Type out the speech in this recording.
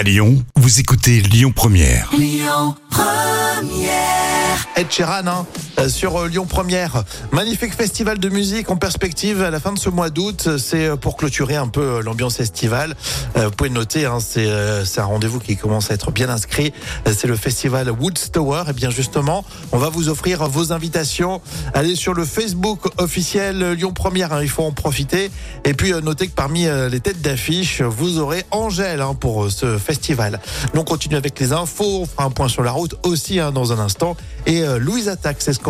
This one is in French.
À Lyon, vous écoutez Lyon Première. Ed Sheeran hein, sur euh, Lyon Première. Magnifique festival de musique en perspective à la fin de ce mois d'août. C'est euh, pour clôturer un peu euh, l'ambiance estivale. Euh, Vous pouvez noter, hein, c'est euh, un rendez-vous qui commence à être bien inscrit. Euh, C'est le festival Woodstower. Et bien justement, on va vous offrir vos invitations. Allez sur le Facebook officiel euh, Lyon Première, hein, il faut en profiter. Et puis euh, notez que parmi euh, les têtes d'affiche, vous aurez Angèle hein, pour euh, ce festival. Nous on continue avec les infos, on fera un point sur la route aussi hein, dans un instant. Et euh, Louise Attaque, c'est ce qu'on